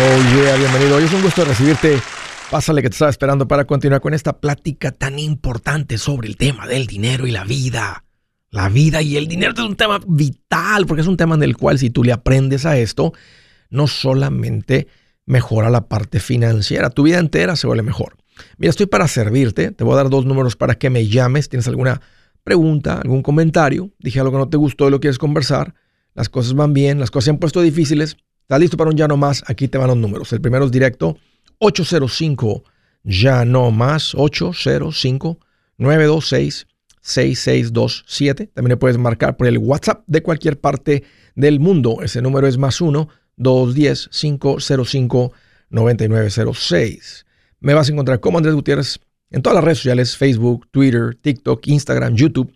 Oh yeah, bienvenido. Hoy es un gusto recibirte. Pásale que te estaba esperando para continuar con esta plática tan importante sobre el tema del dinero y la vida. La vida y el dinero es un tema vital porque es un tema en el cual si tú le aprendes a esto, no solamente mejora la parte financiera, tu vida entera se vuelve mejor. Mira, estoy para servirte. Te voy a dar dos números para que me llames. ¿Tienes alguna pregunta, algún comentario? Dije algo que no te gustó y lo quieres conversar. Las cosas van bien, las cosas se han puesto difíciles. ¿Estás listo para un ya no más? Aquí te van los números. El primero es directo 805 ya no más 805 926 6627. También le puedes marcar por el WhatsApp de cualquier parte del mundo. Ese número es más 1 210 505 9906. Me vas a encontrar como Andrés Gutiérrez en todas las redes sociales, Facebook, Twitter, TikTok, Instagram, YouTube,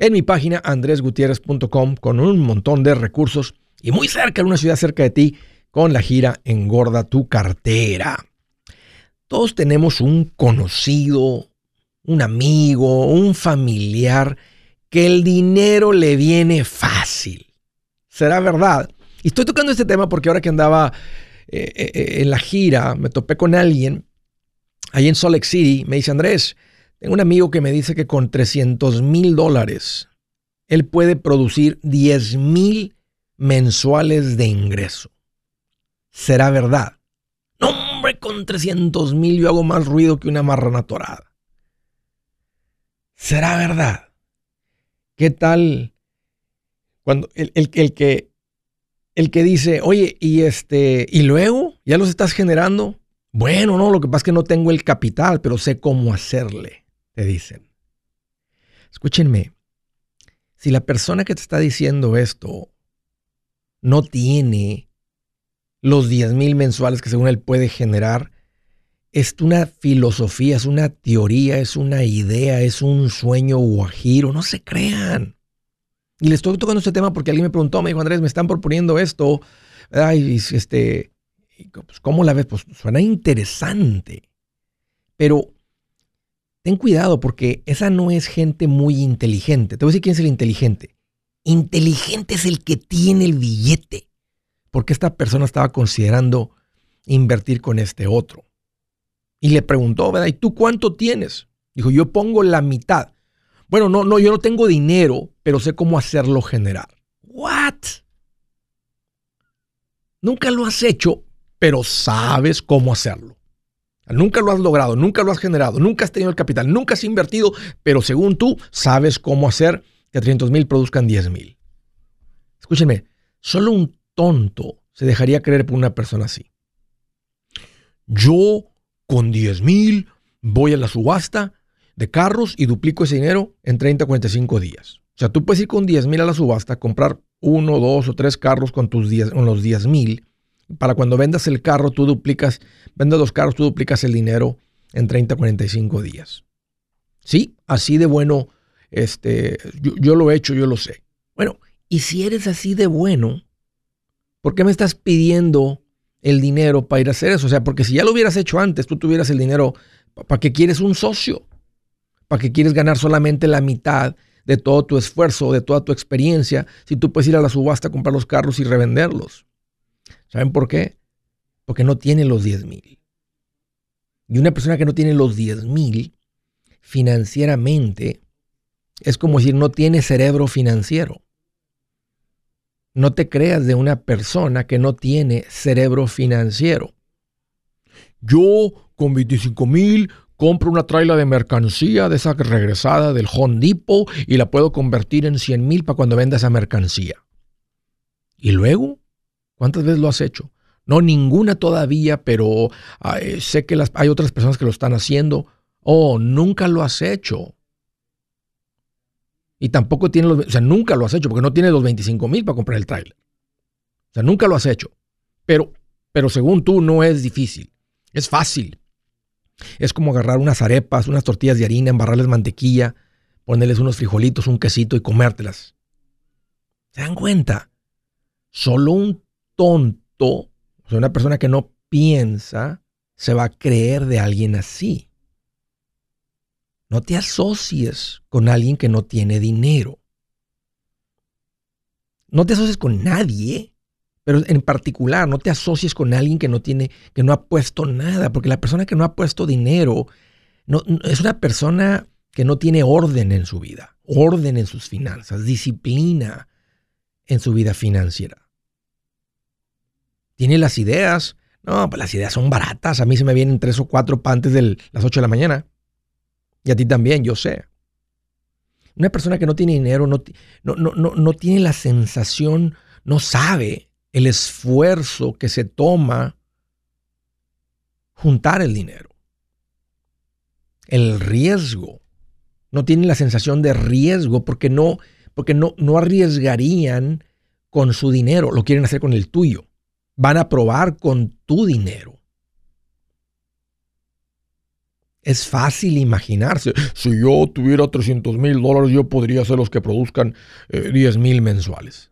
en mi página andresgutierrez.com con un montón de recursos y muy cerca, en una ciudad cerca de ti, con la gira Engorda tu cartera. Todos tenemos un conocido, un amigo, un familiar que el dinero le viene fácil. ¿Será verdad? Y estoy tocando este tema porque ahora que andaba eh, eh, eh, en la gira, me topé con alguien ahí en Salt Lake City. Me dice, Andrés, tengo un amigo que me dice que con 300 mil dólares él puede producir 10 mil mensuales de ingreso. ¿Será verdad? No, hombre, con 300 mil yo hago más ruido que una marrana torada. ¿Será verdad? ¿Qué tal cuando el, el, que el que dice, oye, y este, y luego ya los estás generando? Bueno, no, lo que pasa es que no tengo el capital, pero sé cómo hacerle, te dicen. Escúchenme, si la persona que te está diciendo esto no tiene los 10 mil mensuales que según él puede generar, es una filosofía, es una teoría, es una idea, es un sueño guajiro, no se crean. Y le estoy tocando este tema porque alguien me preguntó, me dijo, Andrés, me están proponiendo esto, ay, este, pues, ¿cómo la ves? Pues suena interesante, pero ten cuidado porque esa no es gente muy inteligente. Te voy a decir quién es el inteligente. Inteligente es el que tiene el billete, porque esta persona estaba considerando invertir con este otro. Y le preguntó, ¿verdad? ¿Y tú cuánto tienes? Dijo, yo pongo la mitad. Bueno, no, no, yo no tengo dinero, pero sé cómo hacerlo generar. ¿What? Nunca lo has hecho, pero sabes cómo hacerlo. Nunca lo has logrado, nunca lo has generado, nunca has tenido el capital, nunca has invertido, pero según tú sabes cómo hacer que 300 mil produzcan 10 mil. Escúchenme, solo un tonto se dejaría creer por una persona así. Yo con 10 mil voy a la subasta de carros y duplico ese dinero en 30 a 45 días. O sea, tú puedes ir con 10 mil a la subasta, comprar uno, dos o tres carros con, tus 10, con los 10 mil. Para cuando vendas el carro, tú duplicas, vendas los carros, tú duplicas el dinero en 30 a 45 días. Sí, así de bueno este, yo, lo he hecho, yo lo sé. Bueno, y si eres así de bueno, ¿por qué me estás pidiendo el dinero para ir a hacer eso? O sea, porque si ya lo hubieras hecho antes, tú tuvieras el dinero, ¿para qué quieres un socio? ¿Para qué quieres ganar solamente la mitad de todo tu esfuerzo, de toda tu experiencia, si tú puedes ir a la subasta a comprar los carros y revenderlos? ¿Saben por qué? Porque no tiene los 10 mil. Y una persona que no tiene los 10 mil, financieramente, es como decir, no tiene cerebro financiero. No te creas de una persona que no tiene cerebro financiero. Yo con 25 mil compro una traila de mercancía de esa regresada del Home Depot y la puedo convertir en 100 mil para cuando venda esa mercancía. ¿Y luego? ¿Cuántas veces lo has hecho? No, ninguna todavía, pero sé que las, hay otras personas que lo están haciendo. Oh, nunca lo has hecho. Y tampoco tiene los, o sea, nunca lo has hecho porque no tiene los 25 mil para comprar el trailer. O sea, nunca lo has hecho. Pero, pero según tú no es difícil. Es fácil. Es como agarrar unas arepas, unas tortillas de harina, embarrarles mantequilla, ponerles unos frijolitos, un quesito y comértelas. ¿Se dan cuenta? Solo un tonto, o sea, una persona que no piensa, se va a creer de alguien así. No te asocies con alguien que no tiene dinero. No te asocies con nadie Pero en particular, no te asocies con alguien que no tiene, que no ha puesto nada, porque la persona que no ha puesto dinero no, es una persona que no tiene orden en su vida, orden en sus finanzas, disciplina en su vida financiera. Tiene las ideas, no, pues las ideas son baratas, a mí se me vienen tres o cuatro antes de las ocho de la mañana. Y a ti también, yo sé. Una persona que no tiene dinero no, no, no, no tiene la sensación, no sabe el esfuerzo que se toma juntar el dinero. El riesgo. No tienen la sensación de riesgo porque no, porque no, no arriesgarían con su dinero, lo quieren hacer con el tuyo. Van a probar con tu dinero. Es fácil imaginarse, si yo tuviera 300 mil dólares, yo podría ser los que produzcan 10 eh, mil mensuales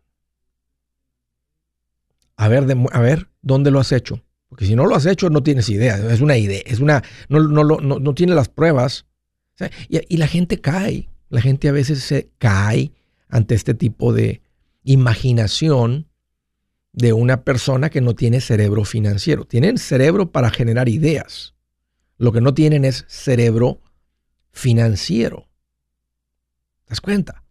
a ver, a ver, ¿dónde lo has hecho? Porque si no lo has hecho, no tienes idea. Es una idea, es una, no, no, no, no tiene las pruebas. y, y, la gente cae. La gente a veces se cae ante este tipo de imaginación de una persona que no tiene cerebro financiero. Tienen cerebro para generar ideas. Lo que no tienen es cerebro financiero. ¿Te das cuenta?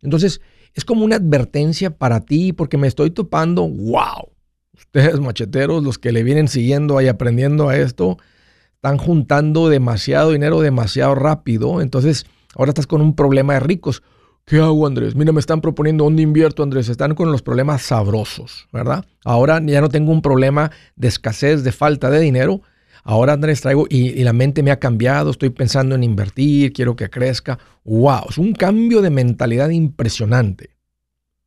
Entonces, es como una advertencia para ti porque me estoy topando, wow, ustedes macheteros, los que le vienen siguiendo y aprendiendo a esto, están juntando demasiado dinero demasiado rápido, entonces ahora estás con un problema de ricos. ¿Qué hago, Andrés? Mira, me están proponiendo dónde invierto, Andrés. Están con los problemas sabrosos, ¿verdad? Ahora ya no tengo un problema de escasez, de falta de dinero. Ahora, Andrés, traigo y, la mente me ha cambiado. Estoy pensando en invertir, quiero que crezca. ¡Wow! Es un cambio de mentalidad impresionante.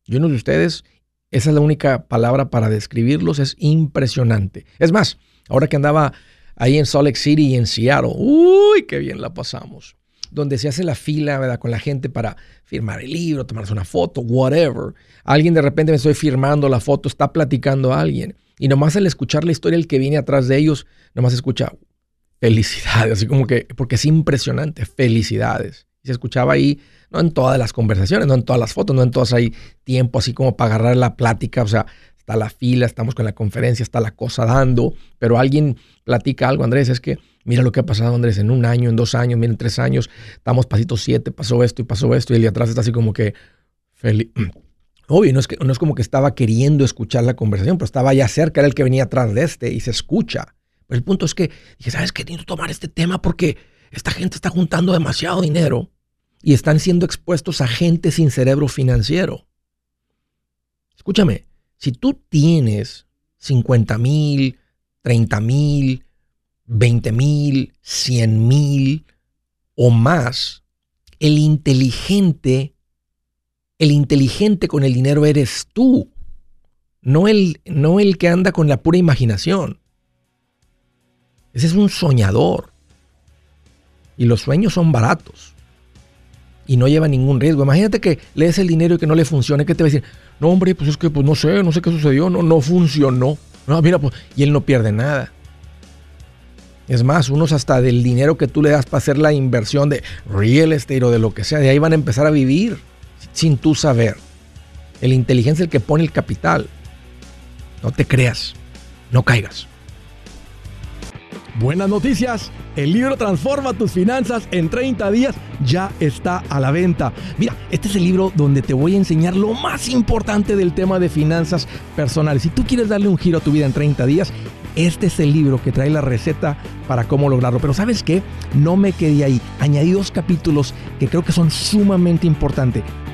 Yo no sé ustedes, esa es la única palabra para describirlos, es impresionante. Es más, ahora que andaba ahí en Salt Lake City y en Seattle, uy, qué bien la pasamos. Donde se hace la fila, ¿verdad? Con la gente para firmar el libro, tomarse una foto, whatever. Alguien de repente me estoy firmando la foto, está platicando a alguien. Y nomás al escuchar la historia, el que viene atrás de ellos, nomás escucha felicidades, así como que, porque es impresionante, felicidades. Y se escuchaba ahí no en todas las conversaciones, no en todas las fotos, no en todas hay tiempo así como para agarrar la plática, o sea, está la fila, estamos con la conferencia, está la cosa dando, pero alguien platica algo, Andrés, es que mira lo que ha pasado, Andrés, en un año, en dos años, mira, en tres años, estamos pasito siete, pasó esto y pasó esto, y el de atrás está así como que feliz. Obvio, no es, no es como que estaba queriendo escuchar la conversación, pero estaba ya cerca, era el que venía atrás de este y se escucha. Pero el punto es que dije, ¿sabes qué? Que tomar este tema porque esta gente está juntando demasiado dinero y están siendo expuestos a gente sin cerebro financiero. Escúchame, si tú tienes 50 mil, 30 mil, 20 mil, 100 mil o más, el inteligente, el inteligente con el dinero eres tú, no el, no el que anda con la pura imaginación. Ese es un soñador. Y los sueños son baratos y no lleva ningún riesgo. Imagínate que le des el dinero y que no le funcione, ¿qué te va a decir? No, hombre, pues es que pues no sé, no sé qué sucedió, no, no funcionó. No, mira, pues, y él no pierde nada. Es más, unos hasta del dinero que tú le das para hacer la inversión de real estate o de lo que sea, de ahí van a empezar a vivir sin tú saber. El inteligencia es el que pone el capital. No te creas, no caigas. Buenas noticias. El libro Transforma tus finanzas en 30 días ya está a la venta. Mira, este es el libro donde te voy a enseñar lo más importante del tema de finanzas personales. Si tú quieres darle un giro a tu vida en 30 días, este es el libro que trae la receta para cómo lograrlo. Pero sabes qué? No me quedé ahí. Añadí dos capítulos que creo que son sumamente importantes.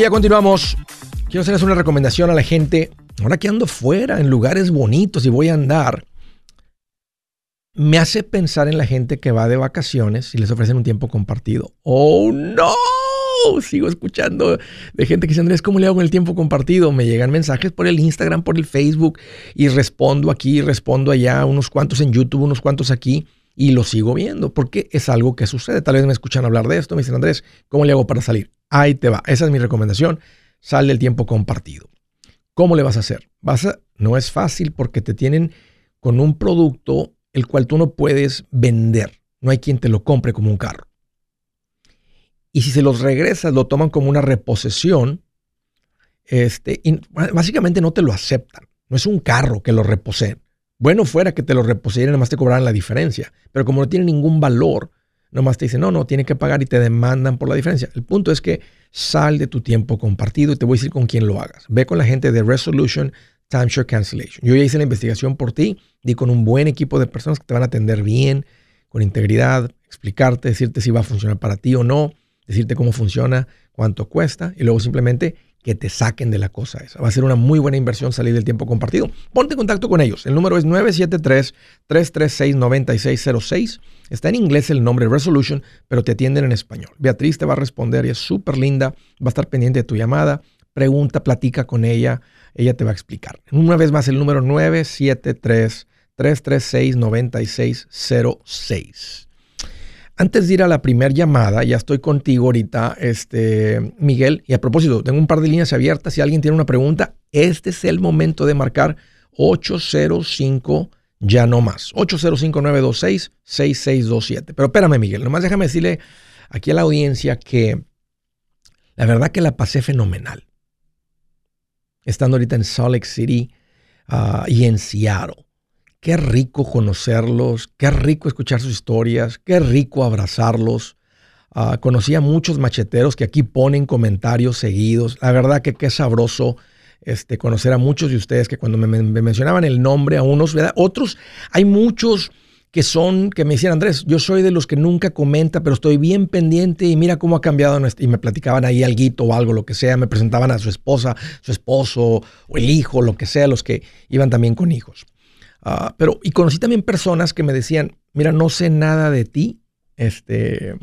Ya continuamos. Quiero hacerles una recomendación a la gente. Ahora que ando fuera, en lugares bonitos y voy a andar, me hace pensar en la gente que va de vacaciones y les ofrecen un tiempo compartido. ¡Oh, no! Sigo escuchando de gente que dice, Andrés, ¿cómo le hago con el tiempo compartido? Me llegan mensajes por el Instagram, por el Facebook y respondo aquí, respondo allá, unos cuantos en YouTube, unos cuantos aquí y lo sigo viendo porque es algo que sucede. Tal vez me escuchan hablar de esto, me dicen, Andrés, ¿cómo le hago para salir? Ahí te va. Esa es mi recomendación. Sal del tiempo compartido. ¿Cómo le vas a hacer? No es fácil porque te tienen con un producto el cual tú no puedes vender. No hay quien te lo compre como un carro. Y si se los regresas, lo toman como una reposesión. Este, básicamente no te lo aceptan. No es un carro que lo reposeen. Bueno fuera que te lo reposeyeran, nomás te cobraran la diferencia. Pero como no tiene ningún valor, nomás te dicen, no, no, tiene que pagar y te demandan por la diferencia. El punto es que sal de tu tiempo compartido y te voy a decir con quién lo hagas. Ve con la gente de Resolution Timeshare Cancellation. Yo ya hice la investigación por ti, di con un buen equipo de personas que te van a atender bien, con integridad, explicarte, decirte si va a funcionar para ti o no, decirte cómo funciona, cuánto cuesta y luego simplemente que te saquen de la cosa esa. Va a ser una muy buena inversión salir del tiempo compartido. Ponte en contacto con ellos. El número es 973-336-9606. Está en inglés el nombre Resolution, pero te atienden en español. Beatriz te va a responder y es súper linda. Va a estar pendiente de tu llamada. Pregunta, platica con ella. Ella te va a explicar. Una vez más, el número 973-336-9606. Antes de ir a la primera llamada, ya estoy contigo ahorita, este, Miguel. Y a propósito, tengo un par de líneas abiertas. Si alguien tiene una pregunta, este es el momento de marcar 805 ya no más. 805-926-6627. Pero espérame, Miguel, nomás déjame decirle aquí a la audiencia que la verdad que la pasé fenomenal. Estando ahorita en Salt Lake City ah, y en Seattle. Qué rico conocerlos, qué rico escuchar sus historias, qué rico abrazarlos. Uh, conocí a muchos macheteros que aquí ponen comentarios seguidos. La verdad que qué sabroso este, conocer a muchos de ustedes que cuando me, mencionaban el nombre a unos. Otros, hay muchos que son, que me decían, Andrés, yo soy de los que nunca comenta, pero estoy bien pendiente y mira cómo ha cambiado. Y me platicaban ahí algo o algo, lo que sea, me presentaban a su esposa, su esposo o el hijo, lo que sea, los que iban también con hijos. Ah, pero, y conocí también personas que me decían, mira, no sé nada de ti. Este,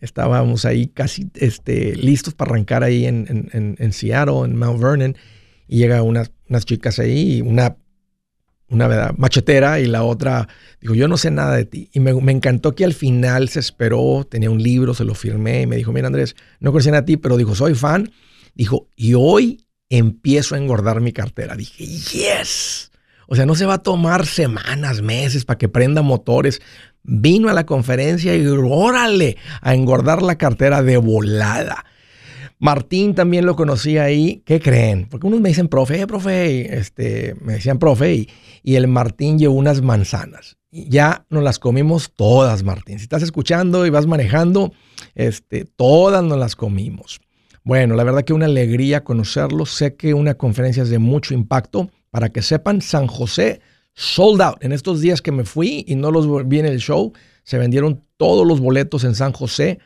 estábamos ahí casi este, listos para arrancar ahí en, en, en, Seattle, en Mount Vernon, y llega unas, unas chicas ahí, una, una ¿verdad? machetera y la otra, dijo, yo no sé nada de ti. Y me, me, encantó que al final se esperó, tenía un libro, se lo firmé y me dijo, mira Andrés, no conocía a ti, pero dijo, soy fan. Dijo, y hoy empiezo a engordar mi cartera. Dije, yes. O sea, no se va a tomar semanas, meses para que prenda motores. Vino a la conferencia y órale a engordar la cartera de volada. Martín también lo conocía ahí. ¿Qué creen? Porque unos me dicen, profe, profe, este, me decían, profe, y, y el Martín llevó unas manzanas. Ya nos las comimos todas, Martín. Si estás escuchando y vas manejando, este, todas nos las comimos. Bueno, la verdad que una alegría conocerlo. Sé que una conferencia es de mucho impacto. Para que sepan, San José sold out. En estos días que me fui y no los vi en el show, se vendieron todos los boletos en San José.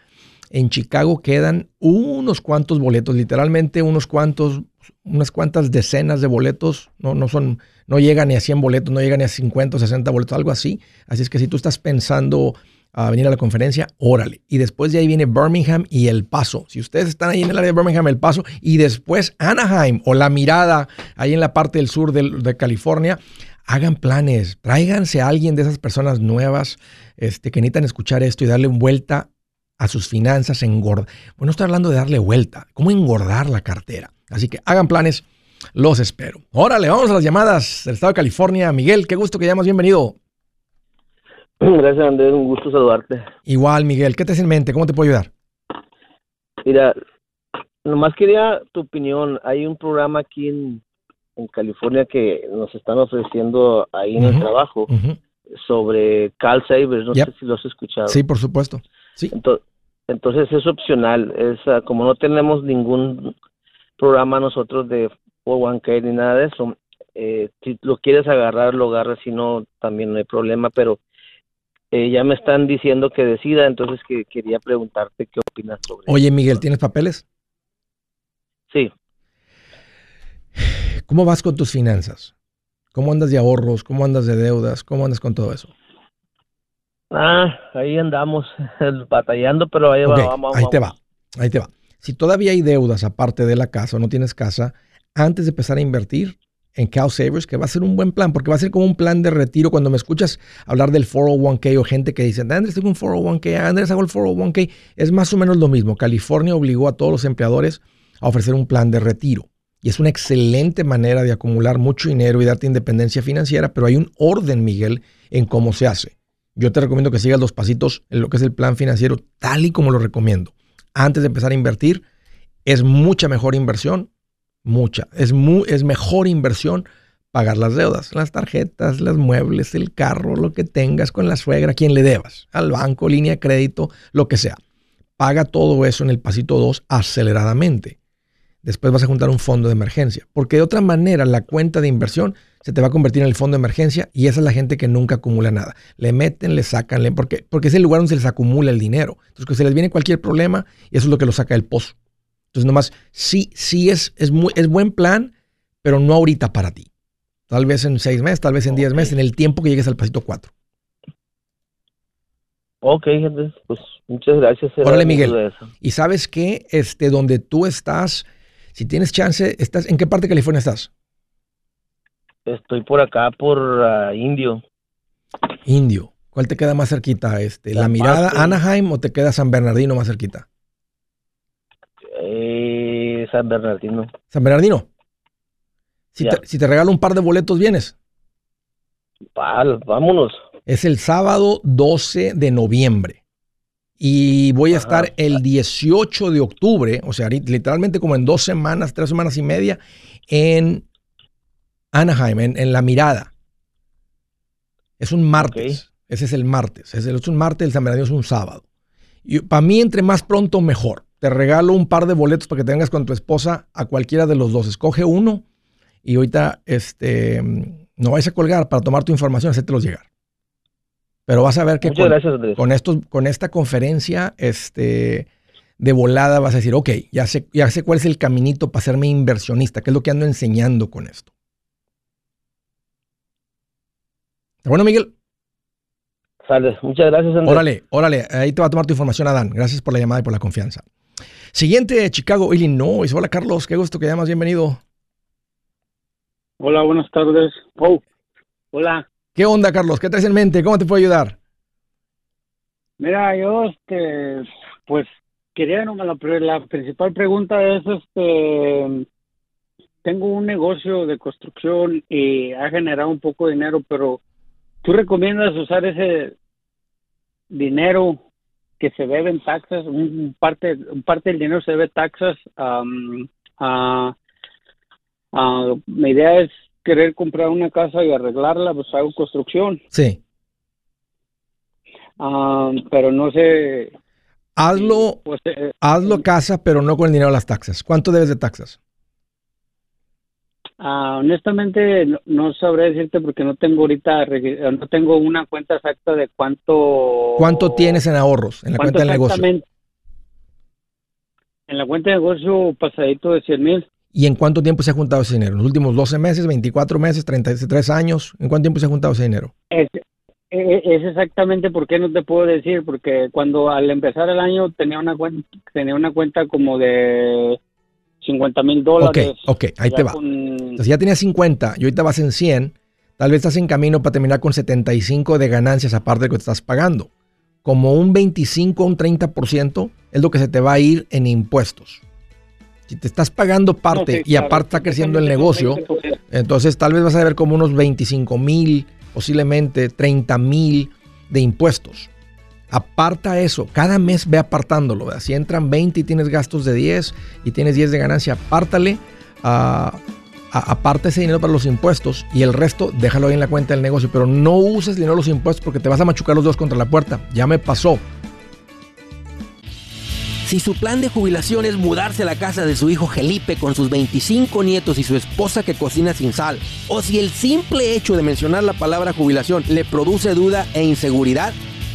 En Chicago quedan unos cuantos boletos, literalmente unos cuantos, unas cuantas decenas de boletos, no, no son, no llegan ni a 100 boletos, no llegan ni a 50 o 60 boletos, algo así. Así es que si tú estás pensando a venir a la conferencia, órale. Y después de ahí viene Birmingham y El Paso. Si ustedes están ahí en el área de Birmingham, El Paso, y después Anaheim o La Mirada, ahí en la parte del sur de, California, hagan planes, tráiganse a alguien de esas personas nuevas este, que necesitan escuchar esto y darle vuelta a sus finanzas, engordar. Bueno, estoy hablando de darle vuelta, cómo engordar la cartera. Así que hagan planes, los espero. Órale, vamos a las llamadas del estado de California. Miguel, qué gusto que llamas, bienvenido. Gracias, Andrés. Un gusto saludarte. Igual, Miguel. ¿Qué te hace en mente? ¿Cómo te puedo ayudar? Mira, nomás quería tu opinión. Hay un programa aquí en, California que nos están ofreciendo ahí en el trabajo sobre Cal Savers. No sé si lo has escuchado. Sí, por supuesto. Sí. Entonces, es opcional. Es ah, como no tenemos ningún programa nosotros de 401k ni nada de eso. Eh, si lo quieres agarrar, lo agarras. Si no, también no hay problema. Pero eh, ya me están diciendo que decida, entonces que quería preguntarte qué opinas sobre Oye, Miguel, ¿tienes papeles? Sí. ¿Cómo vas con tus finanzas? ¿Cómo andas de ahorros? ¿Cómo andas de deudas? ¿Cómo andas con todo eso? Ah, ahí andamos batallando, pero ahí va, vamos, Ahí te va, ahí te va. Si todavía hay deudas aparte de la casa o no tienes casa, antes de empezar a invertir, en Cal Savers, que va a ser un buen plan, porque va a ser como un plan de retiro. Cuando me escuchas hablar del 401k o gente que dice, Andrés, tengo un 401k, Andrés, hago el 401k, es más o menos lo mismo. California obligó a todos los empleadores a ofrecer un plan de retiro. Y es una excelente manera de acumular mucho dinero y darte independencia financiera, pero hay un orden, Miguel, en cómo se hace. Yo te recomiendo que sigas los pasitos en lo que es el plan financiero, tal y como lo recomiendo. Antes de empezar a invertir, es mucha mejor inversión mucha. Es, es mejor inversión pagar las deudas, las tarjetas, los muebles, el carro, lo que tengas con la suegra, quien le debas, al banco, línea de crédito, lo que sea. Paga todo eso en el pasito 2 aceleradamente. Después vas a juntar un fondo de emergencia, porque de otra manera la cuenta de inversión se te va a convertir en el fondo de emergencia y esa es la gente que nunca acumula nada. Le meten, le sacan, le, porque, porque es el lugar donde se les acumula el dinero. Entonces, que se les viene cualquier problema y eso es lo que lo saca del pozo. Entonces, nomás, sí, sí es, es, muy, es buen plan, pero no ahorita para ti. Tal vez en seis meses, tal vez en diez meses, en el tiempo que llegues al pasito cuatro. Ok, pues muchas gracias. Órale, Miguel. Y sabes qué, este, donde tú estás, si tienes chance, estás, ¿en qué parte de California estás? Estoy por acá, por ah, Indio. Indio. ¿Cuál te queda más cerquita? Este, ¿La, mirada Anaheim o te queda San Bernardino más cerquita? San Bernardino. San Bernardino. Si, te, regalo un par de boletos, ¿vienes? vámonos. Es el sábado 12 de noviembre. Y voy a estar el 18 de octubre, o sea, literalmente como en dos semanas, tres semanas y media, en Anaheim, en, La Mirada. Es un martes. Ese es el martes. Es, el, es un martes, el San Bernardino es un sábado. Y para mí, entre más pronto, mejor te regalo un par de boletos para que te vengas con tu esposa a cualquiera de los dos. Escoge uno y ahorita este, no vais a colgar para tomar tu información, los llegar. Pero vas a ver que con, esto, con esta conferencia este, de volada vas a decir, ok, ya sé, ya sé cuál es el caminito para hacerme inversionista, que es lo que ando enseñando con esto. bueno, Miguel? Sale, muchas gracias, Andrés. Órale, órale, ahí te va a tomar tu información, Adán. Gracias por la llamada y por la confianza. Siguiente, Chicago, Illinois. Hola, Carlos. Qué gusto que llamas. Bienvenido. Hola, buenas tardes. Oh, hola. ¿Qué onda, Carlos? ¿Qué traes en mente? ¿Cómo te puedo ayudar? Mira, yo, este, pues, quería, no, la, la principal pregunta es, este, tengo un negocio de construcción y ha generado un poco de dinero, pero ¿tú recomiendas usar ese dinero que se deben taxas, un parte, un parte del dinero se debe taxas. mi idea es querer comprar una casa y arreglarla, pues hago construcción. Sí. pero no sé. Hazlo, pues, eh, hazlo casa, pero no con el dinero de las taxas. ¿Cuánto debes de taxas? Ah, honestamente no, sabré decirte porque no tengo ahorita no tengo una cuenta exacta de cuánto cuánto tienes en ahorros en la cuenta del negocio En la cuenta de negocio pasadito de 100 mil. ¿Y en cuánto tiempo se ha juntado ese dinero? ¿En los últimos 12 meses, 24 meses, 33 años? ¿En cuánto tiempo se ha juntado ese dinero? Es, es, es exactamente por qué no te puedo decir, porque cuando al empezar el año tenía una cuenta, tenía una cuenta como de 50 mil Ok, dólares. ok, ahí Ya te va. con- Entonces ya tenías 50 y ahorita vas en 100. Tal vez estás en camino para terminar con 75 de ganancias aparte de lo que te estás pagando. Como un 25 o un 30% es lo que se te va a ir en impuestos. Si te estás pagando parte sí, y claro, aparte está creciendo el negocio, 20%. entonces tal vez vas a ver como unos 25 mil, posiblemente 30 mil de impuestos. Aparta eso, cada mes ve apartándolo. ¿verdad? Si entran 20 y tienes gastos de 10 y tienes 10 de ganancia, apártale, ah, a- aparta ese dinero para los impuestos y el resto déjalo ahí en la cuenta del negocio. Pero no uses dinero de los impuestos porque te vas a machucar los dos contra la puerta. Ya me pasó. Si su plan de jubilación es mudarse a la casa de su hijo Felipe con sus 25 nietos y su esposa que cocina sin sal, o si el simple hecho de mencionar la palabra jubilación le produce duda e inseguridad,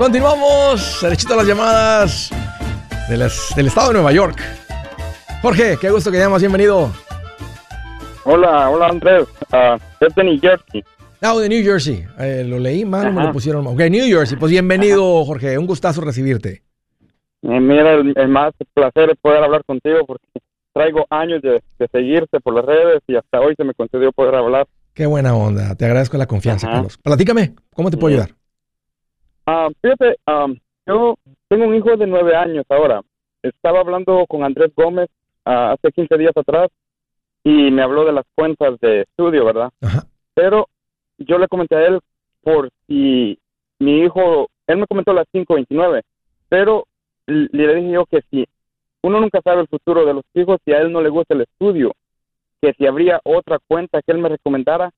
Continuamos. Derechito a las llamadas de las- del estado de Nueva York. Jorge, qué gusto que llamas, bienvenido. Hola, hola Andrés, es de New Jersey. Ah, de New Jersey. Eh, lo leí mal me lo pusieron mal. Ok, New Jersey. Pues bienvenido, Jorge. Un gustazo recibirte. Eh, mira, el, el más placer es poder hablar contigo porque traigo años de, de seguirte por las redes y hasta hoy se me concedió poder hablar. Qué buena onda. Te agradezco la confianza, Ajá. Carlos. Platícame, ¿cómo te puedo Sí. ayudar? Ah, fíjate, am, yo tengo un hijo de nueve años ahora. Estaba hablando con Andrés Gómez ah, hace 15 días atrás y me habló de las cuentas de estudio, ¿verdad? Ajá. Pero yo le comenté a él por si mi hijo, él me comentó las 529, pero le dije yo que si uno nunca sabe el futuro de los hijos, si a él no le gusta el estudio, que si habría otra cuenta que él me recomendara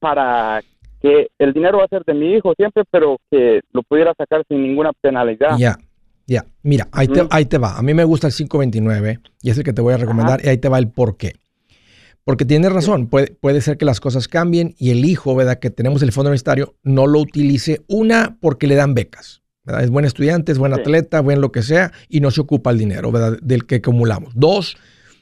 para que el dinero va a ser de mi hijo siempre, pero que lo pudiera sacar sin ninguna penalidad. Ya, ya. Mira, ahí te, Ujú. ahí te va. A mí me gusta el 529 y es el que te voy a recomendar y ahí te va el por qué. Porque tienes razón, puede, puede ser que las cosas cambien y el hijo, ¿verdad? Que tenemos el fondo universitario, no lo utilice. Una, porque le dan becas. ¿verdad? Es buen estudiante, es buen Sí. atleta, buen lo que sea y no se ocupa el dinero, ¿verdad? Del que acumulamos. Dos,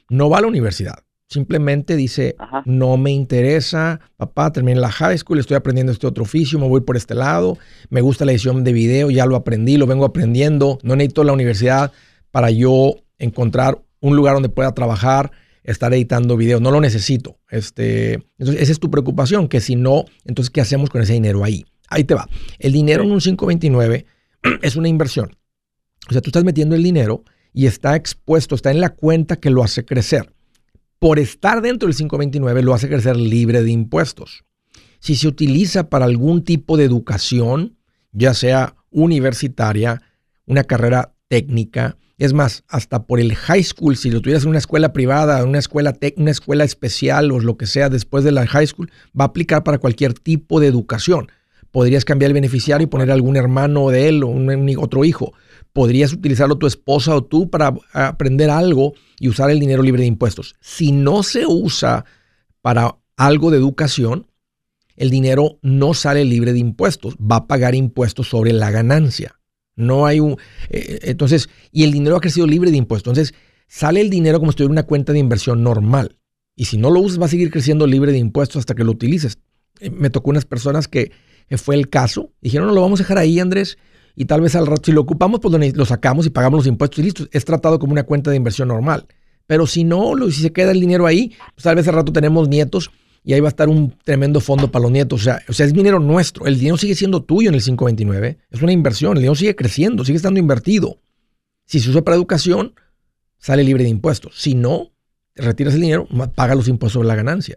no va a la universidad. Simplemente dice, Ajá. no me interesa, papá, terminé la high school, estoy aprendiendo este otro oficio, me voy por este lado, me gusta la edición de video, ya lo aprendí, lo vengo aprendiendo, no necesito la universidad para yo encontrar un lugar donde pueda trabajar, estar editando video, no lo necesito. Este, entonces, esa es tu preocupación, que si no, entonces, ¿qué hacemos con ese dinero ahí? Ahí te va. El dinero en un 529 es una inversión. O sea, tú estás metiendo el dinero y está expuesto, está en la cuenta que lo hace crecer. Por estar dentro del 529 lo hace crecer libre de impuestos. Si se utiliza para algún tipo de educación, ya sea universitaria, una carrera técnica, es más, hasta por el high school, si lo tuvieras en una escuela privada, una escuela, una escuela especial o lo que sea después de la high school, va a aplicar para cualquier tipo de educación. Podrías cambiar el beneficiario y poner algún hermano de él o un- otro hijo. Podrías utilizarlo tu esposa o tú para aprender algo y usar el dinero libre de impuestos. Si no se usa para algo de educación, el dinero no sale libre de impuestos, va a pagar impuestos sobre la ganancia. No hay un... eh, entonces, y el dinero ha crecido libre de impuestos. Entonces, sale el dinero como si tuviera una cuenta de inversión normal. Y si no lo usas, va a seguir creciendo libre de impuestos hasta que lo utilices. Eh, Me tocó unas personas que fue el caso. Dijeron, no, lo vamos a dejar ahí, Andrés. Y tal vez al rato, si lo ocupamos, pues lo, sacamos y pagamos los impuestos y listo. Es tratado como una cuenta de inversión normal. Pero si no, si se queda el dinero ahí, pues tal vez al rato tenemos nietos y ahí va a estar un tremendo fondo para los nietos. O sea, o sea, es dinero nuestro. El dinero sigue siendo tuyo en el 529. Es una inversión. El dinero sigue creciendo, sigue estando invertido. Si se usa para educación, sale libre de impuestos. Si no, retiras el dinero, paga los impuestos sobre la ganancia.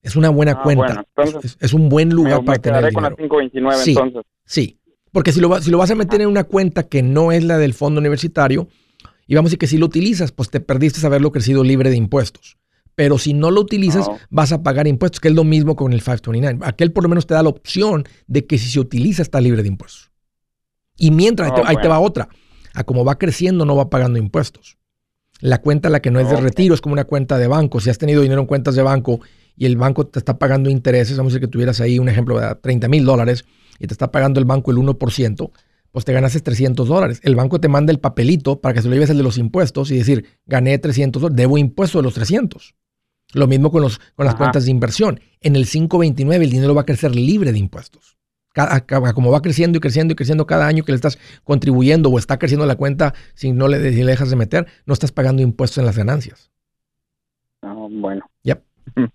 Es una buena Ah, cuenta. bueno, es, es un buen lugar Me- para me tener el con la dinero. 529 Sí. entonces. Sí, porque si lo, va- si lo vas a meter en una cuenta que no es la del fondo universitario, y vamos a decir que si lo utilizas, pues te perdiste haberlo crecido libre de impuestos. Pero si no lo utilizas, vas a pagar impuestos, que es lo mismo con el 529. Aquel por lo menos te da la opción de que si se utiliza está libre de impuestos. Y mientras, ahí te- bueno. va otra. A como va creciendo, no va pagando impuestos. La cuenta, la que no es de Ok. retiro, es como una cuenta de banco. Si has tenido dinero en cuentas de banco y el banco te está pagando intereses, vamos a decir que tuvieras ahí un ejemplo de 30 mil dólares y te está pagando el banco el 1%, pues te ganas 300 dólares. El banco te manda el papelito para que se lo lleves el de los impuestos y decir, gané 300 dólares, debo impuesto de los 300. Lo mismo con, los, con las Ajá. cuentas de inversión. En el 529 el dinero va a crecer libre de impuestos. Cada, cada- como va creciendo y creciendo y creciendo cada año que le estás contribuyendo o está creciendo la cuenta si no le, si le dejas de meter, no estás pagando impuestos en las ganancias. Ah, bueno. Yep.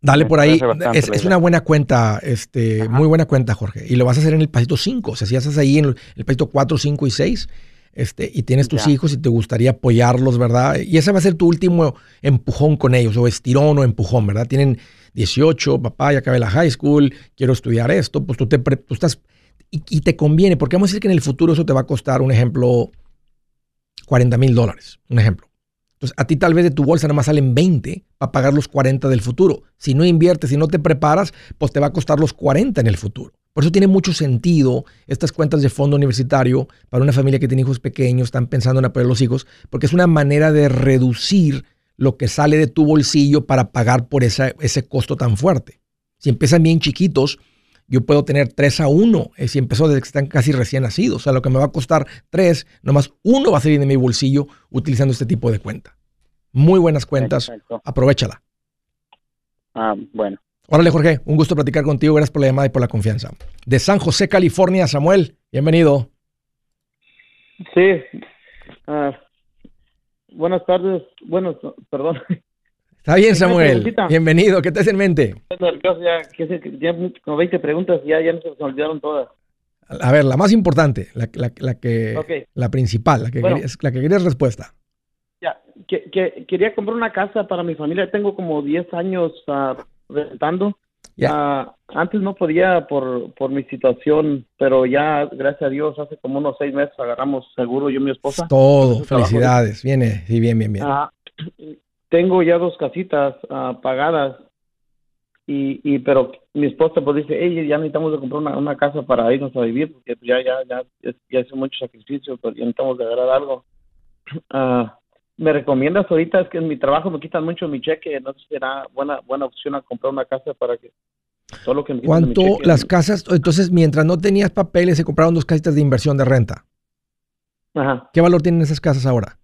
Dale Me por ahí. Es, una buena cuenta, este, Ajá. muy buena cuenta, Jorge. Y lo vas a hacer en el pasito 5. O sea, si estás ahí en el, el pasito 4, 5 y 6, este, y tienes tus Ya. hijos y te gustaría apoyarlos, ¿verdad? Y ese va a ser tu último empujón con ellos, o estirón o empujón, ¿verdad? Tienen 18, papá, ya acabé la high school, quiero estudiar esto, pues tú, te, tú estás, y, y te conviene, porque vamos a decir que en el futuro eso te va a costar, un ejemplo, 40 mil dólares, un ejemplo. Entonces, a ti tal vez de tu bolsa nada más salen 20 para pagar los 40 del futuro. Si no inviertes, si no te preparas, pues te va a costar los 40 en el futuro. Por eso tiene mucho sentido estas cuentas de fondo universitario para una familia que tiene hijos pequeños, están pensando en apoyar a los hijos, porque es una manera de reducir lo que sale de tu bolsillo para pagar por ese costo tan fuerte. Si empiezan bien chiquitos, yo puedo tener 3 a 1, eh, si empezó desde que están casi recién nacidos. O sea, lo que me va a costar 3, nomás uno va a salir de mi bolsillo utilizando este tipo de cuenta. Muy buenas cuentas, Perfecto. aprovechala. Ah, bueno. Órale, Jorge, un gusto platicar contigo. Gracias por la llamada y por la confianza. De San José, California, Samuel, bienvenido. Sí. Ah, buenas tardes. Bueno, perdón. Está bien, Samuel. Bienvenido. ¿Qué te hace en mente? Estoy nervioso ya. Que ya como 20 preguntas ya, ya se me olvidaron todas. A ver, la más importante, la, la- la que, Ok. la principal, la que, Bueno. querías, la que querías respuesta. Ya. Que, que, quería comprar una casa para mi familia. Tengo como 10 años ah, rentando. Ya. Ah, antes no podía por, por mi situación, pero ya, gracias a Dios, hace como unos 6 meses agarramos seguro yo y mi esposa. Todo, Ese trabajo. felicidades. Viene, sí, bien, bien, bien. Ah, tengo ya dos casitas ah, pagadas y, y pero mi esposa pues dice, hey, ya necesitamos de comprar una, una casa para irnos a vivir porque ya ya ya ya, ya hace mucho sacrificio, pero ya necesitamos de agarrar algo. Ah, ¿Me recomiendas ahorita? Es que en mi trabajo me quitan mucho mi cheque, no sé si será buena buena opción a comprar una casa para que solo que me quiten mi ¿Cuánto cheque. las casas? Entonces, mientras no tenías papeles, se compraron dos casitas de inversión de renta. Ajá. ¿Qué valor tienen esas casas ahora?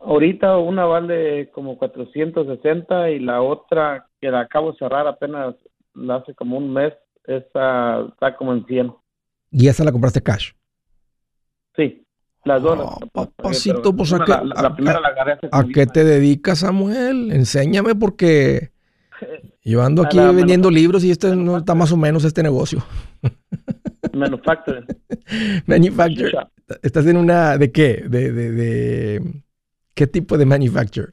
Ahorita una vale como 460 y la otra que la acabo de cerrar apenas la hace como un mes, esa está como en 100. Y esa la compraste cash. Sí, las dos. Oh, las- papacito, pero pues, ¿a la, la- la a- primera la agarré hace ¿A qué 10 te dedicas, Samuel? Enséñame porque yo ando aquí la vendiendo libros y este no está más o menos este negocio. Manufacturing. Manufacture. Shop. ¿Estás en una de qué? De, de, de qué tipo de manufacture?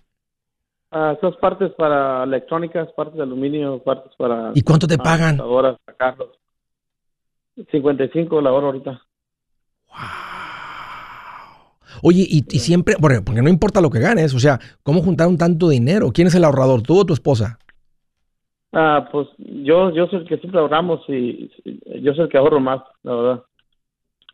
Ah, esas partes para electrónicas, partes de aluminio, partes para... ¿Y cuánto te ah, pagan? computadoras, sacarlos. 55 la hora ahorita. Oye, y, y siempre, porque, porque no importa lo que ganes, o sea, ¿cómo juntaron tanto dinero? ¿Quién es el ahorrador? ¿Tú o tu esposa? Ah, pues yo yo soy el que siempre ahorramos y, y yo soy el que ahorro más, la verdad.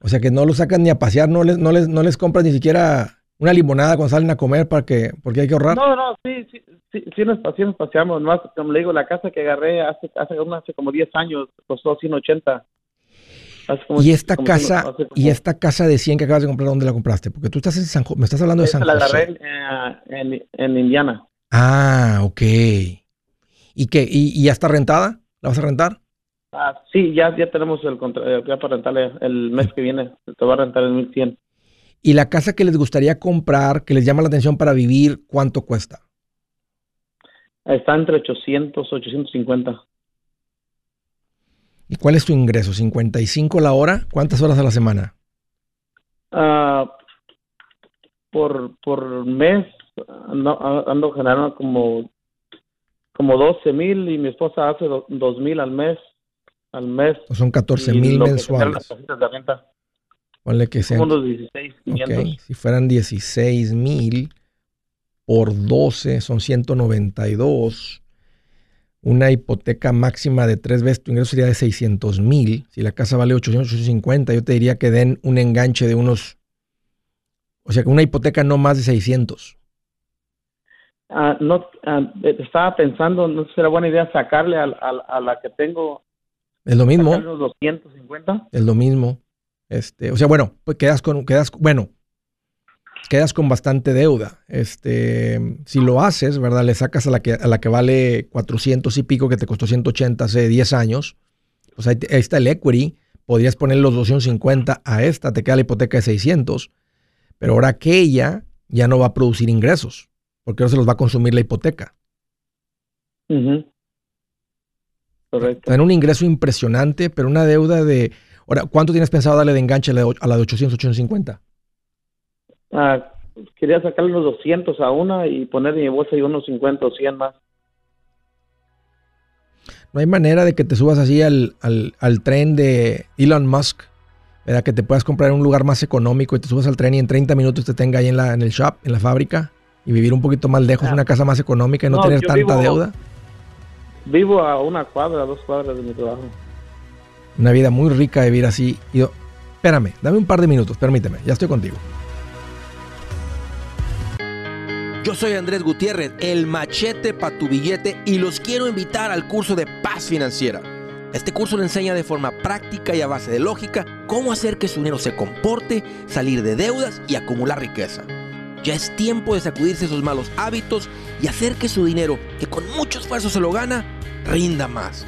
O sea, que no lo sacan ni a pasear, no les, no les, no les compras ni siquiera una limonada cuando salen a comer para que, porque hay que ahorrar. No, no, sí, sí, sí, sí nos, sí nos paseamos. Más, como le digo, la casa que agarré hace, hace, hace como 10 años costó 180. Hace como- y esta como- casa, hace como- y esta casa de 100 que acabas de comprar, ¿dónde la compraste? Porque tú estás en San José, me estás hablando de San la José. agarré eh, en, en Indiana. Ah, ok. ¿Y qué? ¿Y, y ya está rentada? ¿La vas a rentar? Ah, sí, ya, ya tenemos el contra, eh, ya para rentarle el mes que viene. Te va a rentar el 1100. ¿Y la casa que les gustaría comprar, que les llama la atención para vivir, cuánto cuesta? Está entre 800, 850. ¿Y cuál es tu ingreso? ¿55 la hora? ¿Cuántas horas a la semana? Ah, por, por mes ando, ando generando como, como 12 mil y mi esposa hace 2 mil al mes. Al mes. O son 14 Y mil mensuales. las de renta, Ponle que sean. como unos 16, 500. Ok, si fueran 16 mil por 12 son 192. Una hipoteca máxima de tres veces tu ingreso sería de 600 mil. Si la casa vale 800, 850, yo te diría que den un enganche de unos. O sea, que una hipoteca no más de 600. Ah, no, ah, estaba pensando, no sé si era buena idea sacarle a, la que tengo, Es lo mismo. sacarle unos 250. Es lo mismo. Este, o sea, bueno, pues quedas con, quedas, bueno, quedas con bastante deuda. Este, si lo haces, ¿verdad? Le sacas a la que, a la que vale 400 y pico, que te costó 180 hace 10 años. Pues ahí, ahí está el equity. Podrías poner los 250 a esta, te queda la hipoteca de 600. Pero ahora aquella ya no va a producir ingresos, porque ahora se los va a consumir la hipoteca. Correcto. Tienen un ingreso impresionante, pero una deuda de... Ahora, ¿cuánto tienes pensado darle de enganche a la de, a la de 800, 850? Ah, quería sacarle unos 200 a una y poner en mi bolsa y unos 50 o 100 más. No hay manera de que te subas así al, al- al tren de Elon Musk, ¿verdad? Que te puedas comprar en un lugar más económico y te subas al tren y en 30 minutos te tenga ahí en, la, en el shop, en la fábrica, y vivir un poquito más lejos, Ah. una casa más económica y no, No, tener tanta vivo- deuda. Vivo a una cuadra, dos cuadras de mi trabajo. Una vida muy rica de vivir así. Y yo, espérame, dame un par de minutos, permíteme, ya estoy contigo. Yo soy Andrés Gutiérrez, el machete para tu billete y los quiero invitar al curso de paz financiera. Este curso le enseña de forma práctica y a base de lógica cómo hacer que su dinero se comporte, salir de deudas y acumular riqueza. Ya es tiempo de sacudirse esos malos hábitos y hacer que su dinero, que con mucho esfuerzo se lo gana, rinda más.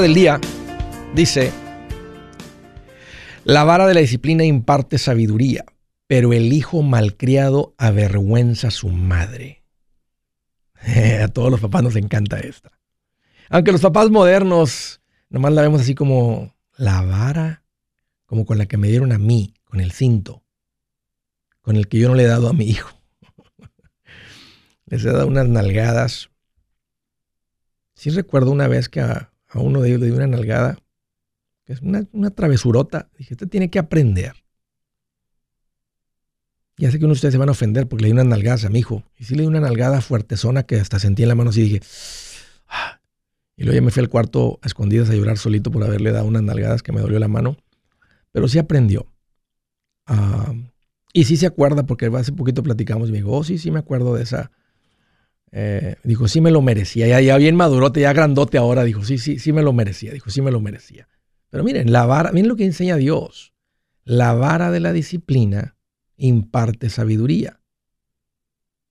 Del día dice, la vara de la disciplina imparte sabiduría, pero el hijo malcriado avergüenza a su madre. a todos los papás nos encanta esta. Aunque los papás modernos nomás la vemos así como la vara, como con la que me dieron a mí, con el cinto, con el que yo no le he dado a mi hijo. Les he dado unas nalgadas. Sí recuerdo una vez que a, a uno de ellos le di una nalgada, que es una, una travesurota. Dije, este tiene que aprender. Ya sé que uno de ustedes se van a ofender porque le di unas nalgadas a mi hijo. Y sí le di una nalgada fuertezona que hasta sentí en la mano así dije, "Ah". y luego ya me fui al cuarto a escondidas a llorar solito por haberle dado unas nalgadas que me dolió la mano. Pero sí aprendió. Ah, y sí se acuerda porque hace poquito platicamos y me dijo, oh, sí, sí me acuerdo de esa. Eh, dijo, sí me lo merecía. Ya, ya bien madurote, ya grandote ahora. Dijo, sí, sí, sí me lo merecía. Dijo, sí me lo merecía. Pero miren, la vara, miren lo que enseña Dios. La vara de la disciplina imparte sabiduría.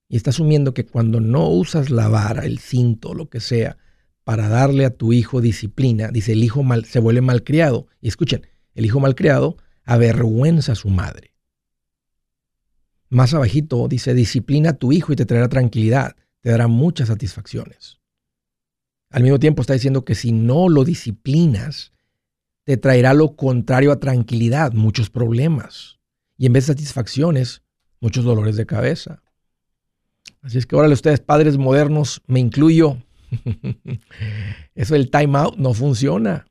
Y está asumiendo que cuando no usas la vara, el cinto, lo que sea, para darle a tu hijo disciplina, dice el hijo mal, se vuelve malcriado. Y escuchen, el hijo malcriado avergüenza a su madre. más abajito dice, disciplina a tu hijo y te traerá tranquilidad, te dará muchas satisfacciones. Al mismo tiempo está diciendo que si no lo disciplinas, te traerá lo contrario a tranquilidad, muchos problemas. Y en vez de satisfacciones, muchos dolores de cabeza. Así es que órale ustedes, padres modernos, me incluyo. Eso del time out no funciona.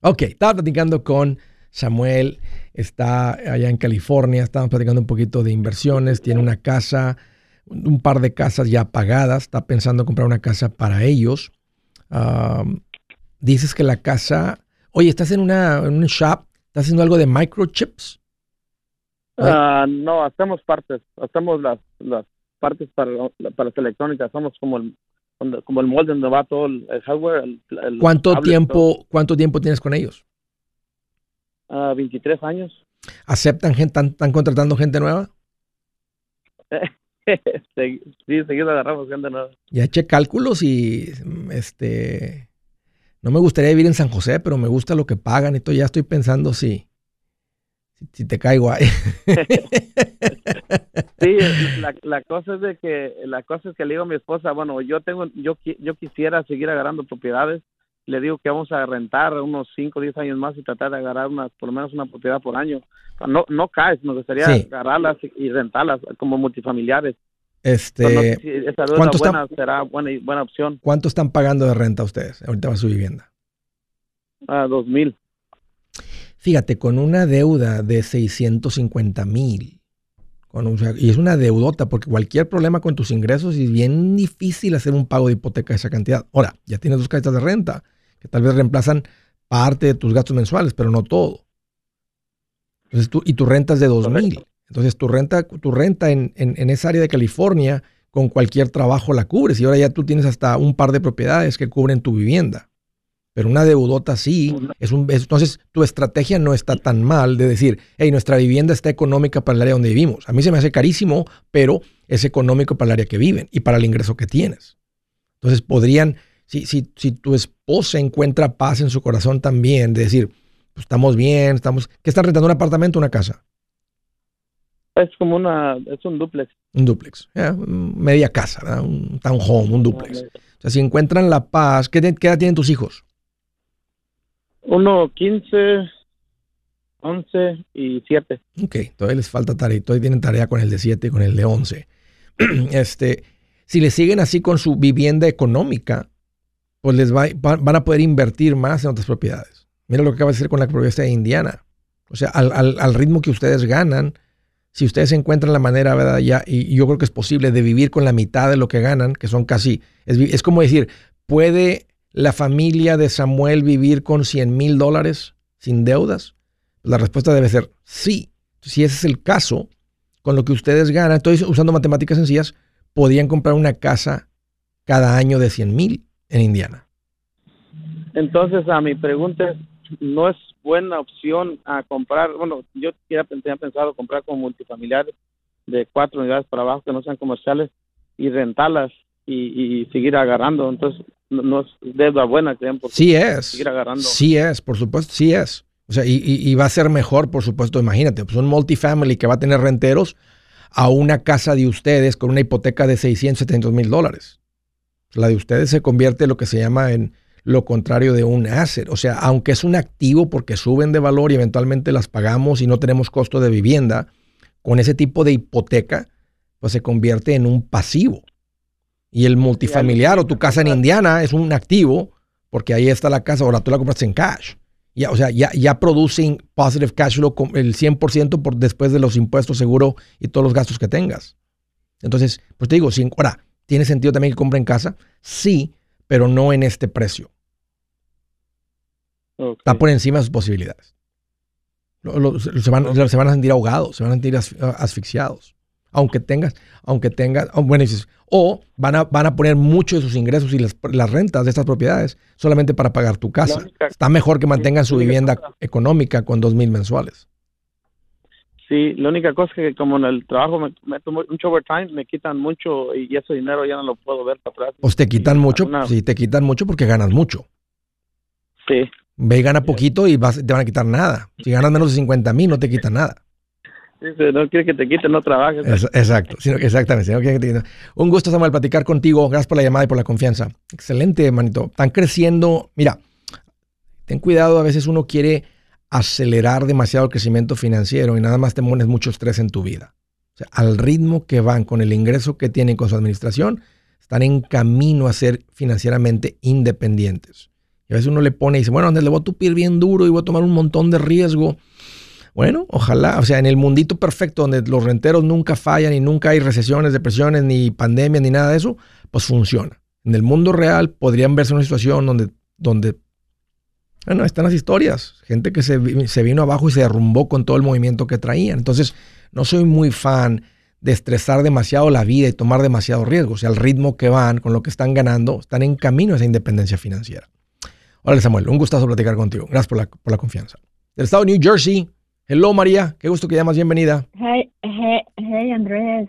Ok, estaba platicando con Samuel, está allá en California, estábamos platicando un poquito de inversiones, tiene una casa, un par de casas ya pagadas, está pensando comprar una casa para ellos. dices que la casa, oye, estás en, una, en un shop, estás haciendo algo de microchips. Ah, no, hacemos partes, hacemos las, las partes para, para las electrónicas, somos como el, como el molde donde va todo el, hardware. ¿Cuánto, tiempo, ¿Cuánto tiempo tienes con ellos? 23 ah, años. ¿Aceptan gente, están, contratando gente nueva? sí, seguido agarramos gente nueva. Ya eché cálculos y este no me gustaría vivir en San José, pero me gusta lo que pagan y todo. Ya estoy pensando si, si, te caigo ahí. sí, la, la, cosa es de que la cosa es que le digo a mi esposa, bueno, yo tengo yo yo quisiera seguir agarrando propiedades le digo que vamos a rentar unos 5 o 10 años más y tratar de agarrar una, por lo menos una propiedad por año. No, no caes, nos gustaría agarrarlas y rentarlas como multifamiliares. Este, ¿cuánto buena, será buena, buena opción. ¿Cuánto están pagando de renta ustedes ahorita va su vivienda? A dos mil. Fíjate, con una deuda de 650 mil, y es una deudota, porque cualquier problema con tus ingresos es bien difícil hacer un pago de hipoteca de esa cantidad. Ahora, ya tienes dos casas de renta, que tal vez reemplazan parte de tus gastos mensuales, pero no todo. Entonces tú, y tu renta es de dos mil. Entonces tu renta, tu renta en, en, esa área de California, con cualquier trabajo la cubres. Y ahora ya tú tienes hasta un par de propiedades que cubren tu vivienda. Pero una deudota sí, es un, entonces tu estrategia no está tan mal de decir, hey, nuestra vivienda está económica para el área donde vivimos. A mí se me hace carísimo, pero es económico para el área que viven y para el ingreso que tienes. Entonces podrían, si, si, si tu esposa encuentra paz en su corazón también, de decir, pues estamos bien, estamos, ¿qué están rentando? ¿Un apartamento o una casa? Es como una, es un duplex. Un duplex, media casa, un townhome, un duplex. O sea, si encuentran la paz, ¿qué, ¿qué edad tienen tus hijos? Uno, 15, 11 y 7. Ok, todavía les falta tarea, todavía tienen tarea con el de 7 y con el de 11. este, si le siguen así con su vivienda económica, pues les va, van a poder invertir más en otras propiedades. Mira lo que acaba de hacer con la propiedad de Indiana. O sea, al, al, ritmo que ustedes ganan, si ustedes encuentran la manera, ¿verdad? Ya, y, yo creo que es posible de vivir con la mitad de lo que ganan, que son casi, es, es como decir, puede la familia de Samuel vivir con 100 mil dólares sin deudas? La respuesta debe ser sí. Si ese es el caso, con lo que ustedes ganan, estoy usando matemáticas sencillas, podían comprar una casa cada año de 100 mil en Indiana. Entonces, a mi pregunta no es buena opción a comprar, bueno, yo tenía pensado comprar con multifamiliares de cuatro unidades para abajo que no sean comerciales y rentarlas y, y seguir agarrando. Entonces, no, es deuda buena, creen, sí es. seguir agarrando. Sí es, por supuesto, sí es. O sea, y, va a ser mejor, por supuesto, imagínate, pues un multifamily que va a tener renteros a una casa de ustedes con una hipoteca de 600, 700 mil dólares. La de ustedes se convierte en lo que se llama en lo contrario de un asset. O sea, aunque es un activo porque suben de valor y eventualmente las pagamos y no tenemos costo de vivienda, con ese tipo de hipoteca, pues se convierte en un pasivo. Y el multifamiliar o tu casa en Indiana es un activo porque ahí está la casa, ahora tú la compras en cash. Ya, o sea, ya, ya producen positive cash flow el 100% por después de los impuestos, seguro y todos los gastos que tengas. Entonces, pues te digo, si, ahora, ¿tiene sentido también que compre en casa? Sí, pero no en este precio. Está por encima de sus posibilidades. se, van, se, van, a sentir ahogados, se van a sentir asfixiados aunque tengas, aunque tengas, oh, bueno, o van a, van a poner mucho de sus ingresos y las, rentas de estas propiedades solamente para pagar tu casa. Está mejor que mantengan su vivienda económica con dos mil mensuales. Sí, la única cosa es que como en el trabajo me meto mucho overtime, me quitan mucho y ese dinero ya no lo puedo ver para atrás. Pues te quitan mucho, sí, te quitan mucho porque ganas mucho. Sí. Ve y gana poquito y vas, te van a quitar nada. Si ganas menos de 50 mil, no te quitan nada. No quiere que te quiten, no trabajes. Es- exacto, sino exactamente. un gusto, Samuel, platicar contigo. Gracias por la llamada y por la confianza. Excelente, manito. Están creciendo. Mira, ten cuidado, a veces uno quiere acelerar demasiado el crecimiento financiero y nada más te pones mucho estrés en tu vida. O sea, al ritmo que van, con el ingreso que tienen con su administración, están en camino a ser financieramente independientes. Y a veces uno le pone y dice, bueno, le voy a tupir bien duro y voy a tomar un montón de riesgo. Bueno, ojalá, o sea, en el mundito perfecto donde los renteros nunca fallan y nunca hay recesiones, depresiones, ni pandemias, ni nada de eso, pues funciona. En el mundo real podrían verse una situación donde, donde bueno, están las historias, gente que se, se vino abajo y se derrumbó con todo el movimiento que traían. Entonces, no soy muy fan de estresar demasiado la vida y tomar demasiado riesgo. O sea, al ritmo que van, con lo que están ganando, están en camino a esa independencia financiera. Hola Samuel, un gustazo platicar contigo. Gracias por la, por la confianza. Del estado de New Jersey. Hello María, qué gusto que llamas, bienvenida. Hey, hey, hey Andrés.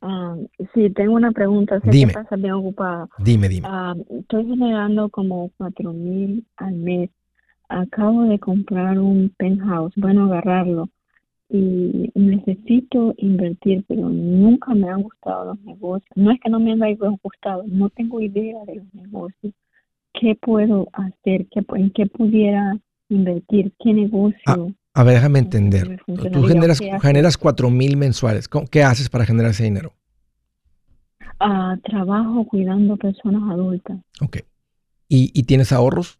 Um, sí, tengo una pregunta. Sé Dime. que estás bien ocupada. Dime, dime. Um, estoy generando como cuatro mil al mes. Acabo de comprar un penthouse. Bueno, agarrarlo. Y necesito invertir, pero nunca me han gustado los negocios. No es que no me han gustado, no tengo idea de los negocios. ¿Qué puedo hacer? ¿Qué, pu- ¿En qué pudiera invertir? ¿Qué negocio? A ver, déjame entender. Tú generas, generas 4 mil mensuales. ¿Cómo- ¿Qué haces para generar ese dinero? Ah, trabajo cuidando personas adultas. Ok. ¿Y, y tienes ahorros?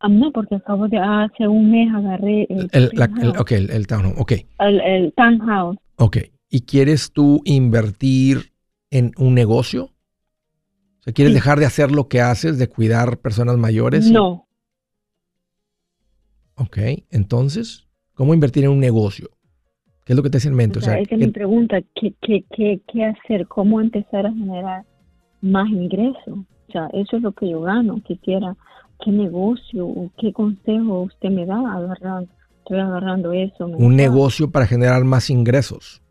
Ah, no, porque acabo de, hace un mes agarré el, El, la- el- penthouse, ok, el, el townhome. Ok, el, el townhouse. ok. ¿Y quieres tú invertir en un negocio? O sea, ¿quieres Sí. dejar de hacer lo que haces, de cuidar personas mayores? No, Ok, entonces, ¿cómo invertir en un negocio? ¿Qué es lo que te hace en mente? o sea, esa es ¿qué- mi pregunta, ¿qué, qué, qué, qué hacer? ¿Cómo empezar a generar más ingresos? O sea, eso es lo que yo gano, quisiera, ¿qué negocio o qué consejo usted me da? Agarrando, estoy agarrando eso. un negocio para generar más ingresos.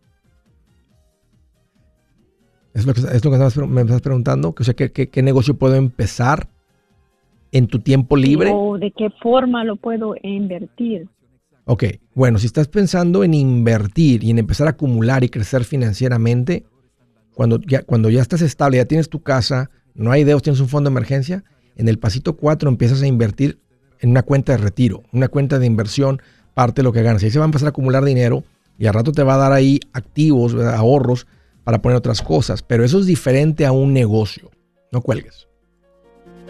Es lo que, es lo que me estás preguntando. O sea, ¿qué, qué, qué negocio puedo empezar en tu tiempo libre? ¿O de qué forma lo puedo invertir? Ok, bueno, si estás pensando en invertir y en empezar a acumular y crecer financieramente, cuando ya, cuando ya estás estable, ya tienes tu casa, no hay deudas, tienes un fondo de emergencia, en el pasito 4 empiezas a invertir en una cuenta de retiro, una cuenta de inversión, parte de lo que ganas. Y ahí se va a empezar a acumular dinero y al rato te va a dar ahí activos, ¿verdad? ahorros para poner otras cosas. Pero eso es diferente a un negocio. No cuelgues.